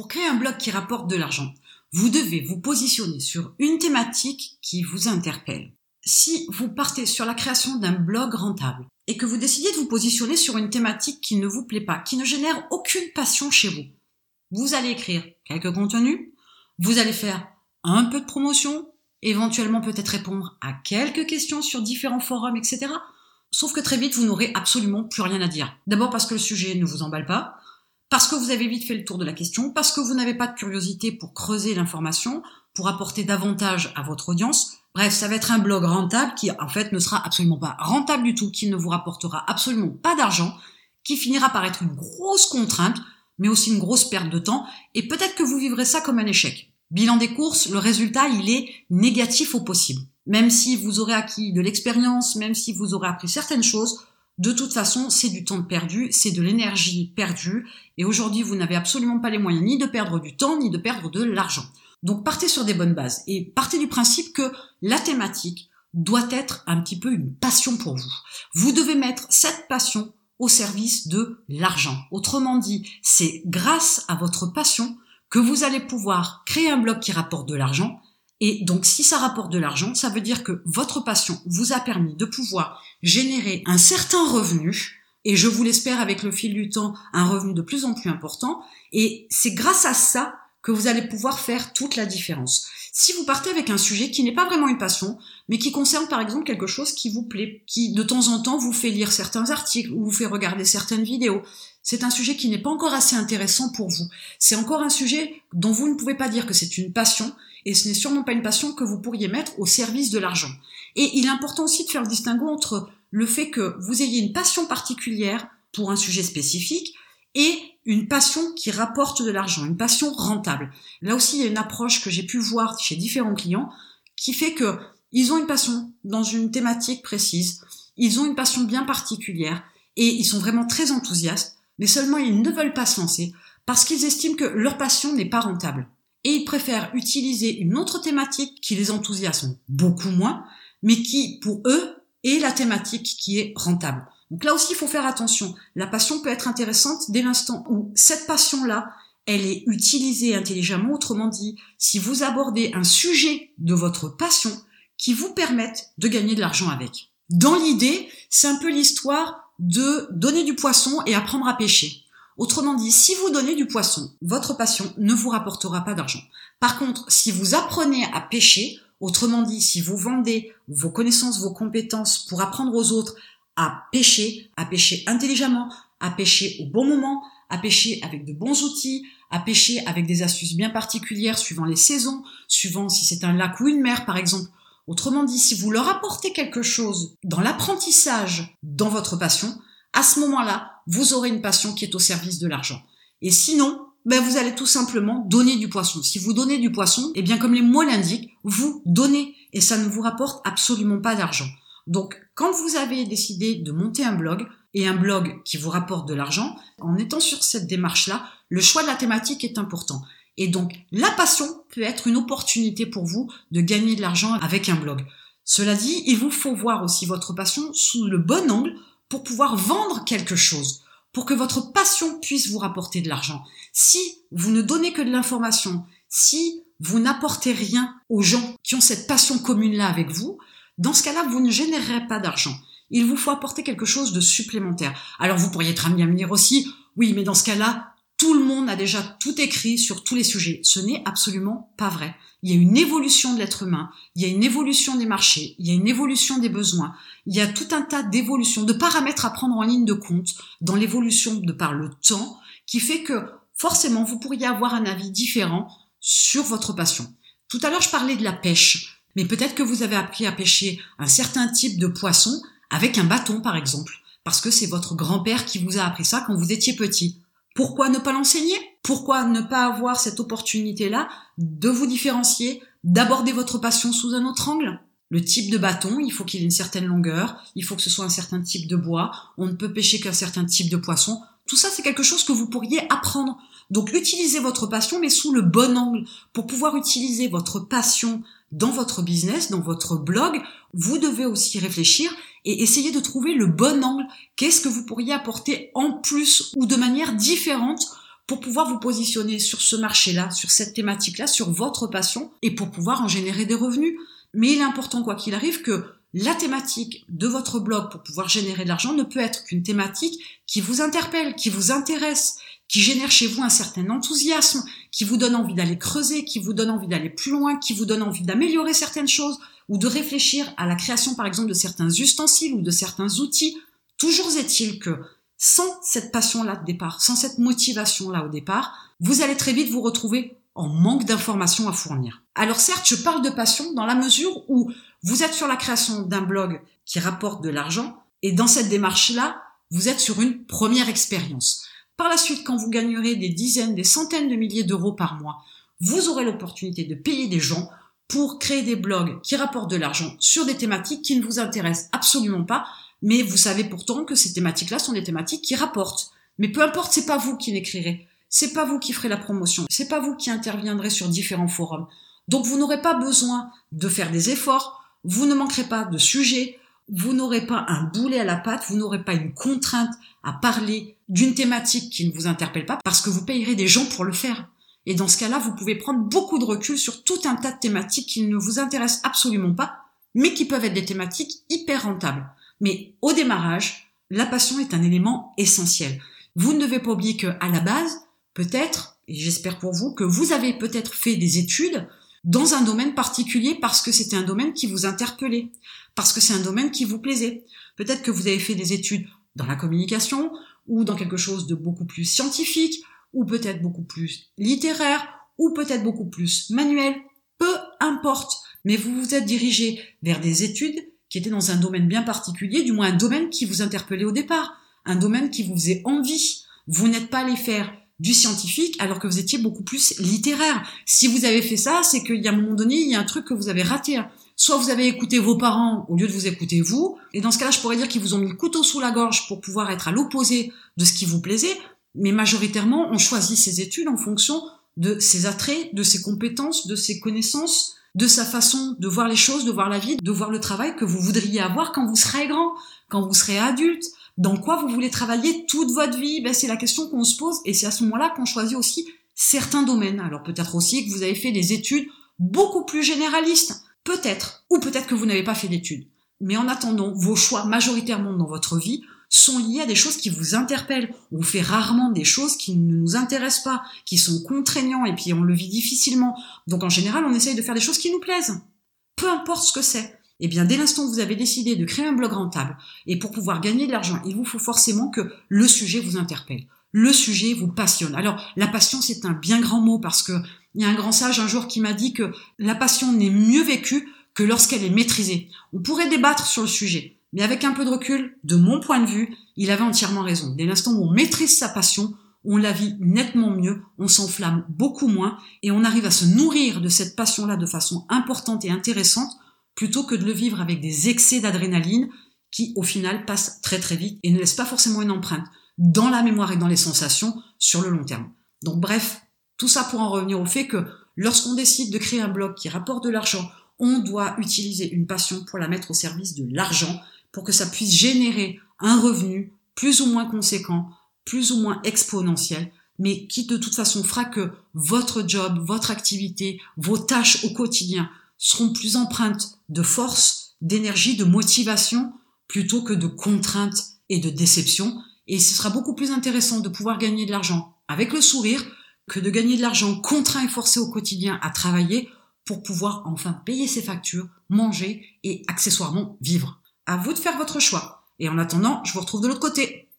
Pour créer un blog qui rapporte de l'argent, vous devez vous positionner sur une thématique qui vous interpelle. Si vous partez sur la création d'un blog rentable et que vous décidez de vous positionner sur une thématique qui ne vous plaît pas, qui ne génère aucune passion chez vous, vous allez écrire quelques contenus, vous allez faire un peu de promotion, éventuellement peut-être répondre à quelques questions sur différents forums, etc. Sauf que très vite, vous n'aurez absolument plus rien à dire. D'abord parce que le sujet ne vous emballe pas, parce que vous avez vite fait le tour de la question, parce que vous n'avez pas de curiosité pour creuser l'information, pour apporter davantage à votre audience. Bref, ça va être un blog rentable qui en fait ne sera absolument pas rentable du tout, qui ne vous rapportera absolument pas d'argent, qui finira par être une grosse contrainte, mais aussi une grosse perte de temps, et peut-être que vous vivrez ça comme un échec. Bilan des courses, le résultat, il est négatif au possible. Même si vous aurez acquis de l'expérience, même si vous aurez appris certaines choses, de toute façon, c'est du temps perdu, c'est de l'énergie perdue, et aujourd'hui, vous n'avez absolument pas les moyens ni de perdre du temps, ni de perdre de l'argent. Donc partez sur des bonnes bases, et partez du principe que la thématique doit être un petit peu une passion pour vous. Vous devez mettre cette passion au service de l'argent. Autrement dit, c'est grâce à votre passion que vous allez pouvoir créer un blog qui rapporte de l'argent. Et donc, si ça rapporte de l'argent, ça veut dire que votre passion vous a permis de pouvoir générer un certain revenu, et je vous l'espère avec le fil du temps, un revenu de plus en plus important. Et c'est grâce à ça que vous allez pouvoir faire toute la différence. Si vous partez avec un sujet qui n'est pas vraiment une passion, mais qui concerne par exemple quelque chose qui vous plaît, qui de temps en temps vous fait lire certains articles ou vous fait regarder certaines vidéos, c'est un sujet qui n'est pas encore assez intéressant pour vous. C'est encore un sujet dont vous ne pouvez pas dire que c'est une passion, et ce n'est sûrement pas une passion que vous pourriez mettre au service de l'argent. Et il est important aussi de faire le distinguo entre le fait que vous ayez une passion particulière pour un sujet spécifique et une passion qui rapporte de l'argent, une passion rentable. Là aussi, il y a une approche que j'ai pu voir chez différents clients qui fait que ils ont une passion dans une thématique précise, ils ont une passion bien particulière et ils sont vraiment très enthousiastes mais seulement ils ne veulent pas se lancer parce qu'ils estiment que leur passion n'est pas rentable. Et ils préfèrent utiliser une autre thématique qui les enthousiasme beaucoup moins, mais qui, pour eux, est la thématique qui est rentable. Donc là aussi, il faut faire attention. La passion peut être intéressante dès l'instant où cette passion-là, elle est utilisée intelligemment. Autrement dit, si vous abordez un sujet de votre passion qui vous permette de gagner de l'argent avec. Dans l'idée, c'est un peu l'histoire de donner du poisson et apprendre à pêcher. Autrement dit, si vous donnez du poisson, votre passion ne vous rapportera pas d'argent. Par contre, si vous apprenez à pêcher, autrement dit, si vous vendez vos connaissances, vos compétences pour apprendre aux autres à pêcher, à pêcher intelligemment, à pêcher au bon moment, à pêcher avec de bons outils, à pêcher avec des astuces bien particulières suivant les saisons, suivant si c'est un lac ou une mer par exemple, Autrement dit, si vous leur apportez quelque chose dans l'apprentissage, dans votre passion, à ce moment-là, vous aurez une passion qui est au service de l'argent. Et sinon, ben vous allez tout simplement donner du poisson. Si vous donnez du poisson, eh bien comme les mots l'indiquent, vous donnez et ça ne vous rapporte absolument pas d'argent. Donc quand vous avez décidé de monter un blog et un blog qui vous rapporte de l'argent, en étant sur cette démarche-là, le choix de la thématique est important. Et donc, la passion peut être une opportunité pour vous de gagner de l'argent avec un blog. Cela dit, il vous faut voir aussi votre passion sous le bon angle pour pouvoir vendre quelque chose, pour que votre passion puisse vous rapporter de l'argent. Si vous ne donnez que de l'information, si vous n'apportez rien aux gens qui ont cette passion commune-là avec vous, dans ce cas-là, vous ne générerez pas d'argent. Il vous faut apporter quelque chose de supplémentaire. Alors vous pourriez être amené à me dire aussi, oui, mais dans ce cas-là, tout le monde a déjà tout écrit sur tous les sujets. Ce n'est absolument pas vrai. Il y a une évolution de l'être humain, il y a une évolution des marchés, il y a une évolution des besoins, il y a tout un tas d'évolutions, de paramètres à prendre en ligne de compte dans l'évolution de par le temps qui fait que forcément vous pourriez avoir un avis différent sur votre passion. Tout à l'heure je parlais de la pêche, mais peut-être que vous avez appris à pêcher un certain type de poisson avec un bâton par exemple, parce que c'est votre grand-père qui vous a appris ça quand vous étiez petit. Pourquoi ne pas l'enseigner? Pourquoi ne pas avoir cette opportunité-là de vous différencier, d'aborder votre passion sous un autre angle? Le type de bâton, il faut qu'il ait une certaine longueur, il faut que ce soit un certain type de bois, on ne peut pêcher qu'un certain type de poisson. Tout ça, c'est quelque chose que vous pourriez apprendre. Donc, utilisez votre passion, mais sous le bon angle. Pour pouvoir utiliser votre passion dans votre business, dans votre blog, vous devez aussi réfléchir et essayer de trouver le bon angle. Qu'est-ce que vous pourriez apporter en plus ou de manière différente pour pouvoir vous positionner sur ce marché-là, sur cette thématique-là, sur votre passion et pour pouvoir en générer des revenus? Mais il est important, quoi qu'il arrive, que la thématique de votre blog pour pouvoir générer de l'argent ne peut être qu'une thématique qui vous interpelle, qui vous intéresse, qui génère chez vous un certain enthousiasme, qui vous donne envie d'aller creuser, qui vous donne envie d'aller plus loin, qui vous donne envie d'améliorer certaines choses ou de réfléchir à la création par exemple de certains ustensiles ou de certains outils. Toujours est-il que sans cette passion-là de départ, sans cette motivation-là au départ, vous allez très vite vous retrouver en manque d'informations à fournir. Alors certes, je parle de passion dans la mesure où vous êtes sur la création d'un blog qui rapporte de l'argent et dans cette démarche-là, vous êtes sur une première expérience. Par la suite, quand vous gagnerez des dizaines, des centaines de milliers d'euros par mois, vous aurez l'opportunité de payer des gens pour créer des blogs qui rapportent de l'argent sur des thématiques qui ne vous intéressent absolument pas, mais vous savez pourtant que ces thématiques-là sont des thématiques qui rapportent. Mais peu importe, c'est pas vous qui l'écrirez, c'est pas vous qui ferez la promotion, c'est pas vous qui interviendrez sur différents forums. Donc vous n'aurez pas besoin de faire des efforts, vous ne manquerez pas de sujets, vous n'aurez pas un boulet à la patte, vous n'aurez pas une contrainte à parler d'une thématique qui ne vous interpelle pas parce que vous payerez des gens pour le faire. Et dans ce cas-là, vous pouvez prendre beaucoup de recul sur tout un tas de thématiques qui ne vous intéressent absolument pas, mais qui peuvent être des thématiques hyper rentables. Mais au démarrage, la passion est un élément essentiel. Vous ne devez pas oublier qu'à la base, peut-être, et j'espère pour vous, que vous avez peut-être fait des études dans un domaine particulier parce que c'était un domaine qui vous interpellait, parce que c'est un domaine qui vous plaisait. Peut-être que vous avez fait des études dans la communication ou dans quelque chose de beaucoup plus scientifique ou peut-être beaucoup plus littéraire ou peut-être beaucoup plus manuel, peu importe. Mais vous vous êtes dirigé vers des études qui étaient dans un domaine bien particulier, du moins un domaine qui vous interpellait au départ, un domaine qui vous faisait envie. Vous n'êtes pas allé faire du scientifique alors que vous étiez beaucoup plus littéraire. Si vous avez fait ça, c'est qu'il y a un moment donné, il y a un truc que vous avez raté. Soit vous avez écouté vos parents au lieu de vous écouter vous, et dans ce cas-là, je pourrais dire qu'ils vous ont mis le couteau sous la gorge pour pouvoir être à l'opposé de ce qui vous plaisait, mais majoritairement, on choisit ses études en fonction de ses attraits, de ses compétences, de ses connaissances, de sa façon de voir les choses, de voir la vie, de voir le travail que vous voudriez avoir quand vous serez grand, quand vous serez adulte, dans quoi vous voulez travailler toute votre vie? Ben, C'est la question qu'on se pose et c'est à ce moment-là qu'on choisit aussi certains domaines. Alors peut-être aussi que vous avez fait des études beaucoup plus généralistes, peut-être, ou peut-être que vous n'avez pas fait d'études. Mais en attendant, vos choix majoritairement dans votre vie sont liés à des choses qui vous interpellent. On fait rarement des choses qui ne nous intéressent pas, qui sont contraignants et puis on le vit difficilement. Donc en général, on essaye de faire des choses qui nous plaisent. Peu importe ce que c'est. Eh bien, dès l'instant où vous avez décidé de créer un blog rentable, et pour pouvoir gagner de l'argent, il vous faut forcément que le sujet vous interpelle. Le sujet vous passionne. Alors, la passion, c'est un bien grand mot parce que il y a un grand sage un jour qui m'a dit que la passion n'est mieux vécue que lorsqu'elle est maîtrisée. On pourrait débattre sur le sujet, mais avec un peu de recul, de mon point de vue, il avait entièrement raison. Dès l'instant où on maîtrise sa passion, on la vit nettement mieux, on s'enflamme beaucoup moins et on arrive à se nourrir de cette passion-là de façon importante et intéressante plutôt que de le vivre avec des excès d'adrénaline qui, au final, passent très très vite et ne laissent pas forcément une empreinte dans la mémoire et dans les sensations sur le long terme. Donc bref, tout ça pour en revenir au fait que lorsqu'on décide de créer un blog qui rapporte de l'argent, on doit utiliser une passion pour la mettre au service de l'argent, pour que ça puisse générer un revenu plus ou moins conséquent, plus ou moins exponentiel, mais qui de toute façon fera que votre job, votre activité, vos tâches au quotidien seront plus empreintes de force, d'énergie, de motivation, plutôt que de contraintes et de déception. Et ce sera beaucoup plus intéressant de pouvoir gagner de l'argent avec le sourire que de gagner de l'argent contraint et forcé au quotidien à travailler pour pouvoir enfin payer ses factures, manger et accessoirement vivre. À vous de faire votre choix. Et en attendant, je vous retrouve de l'autre côté.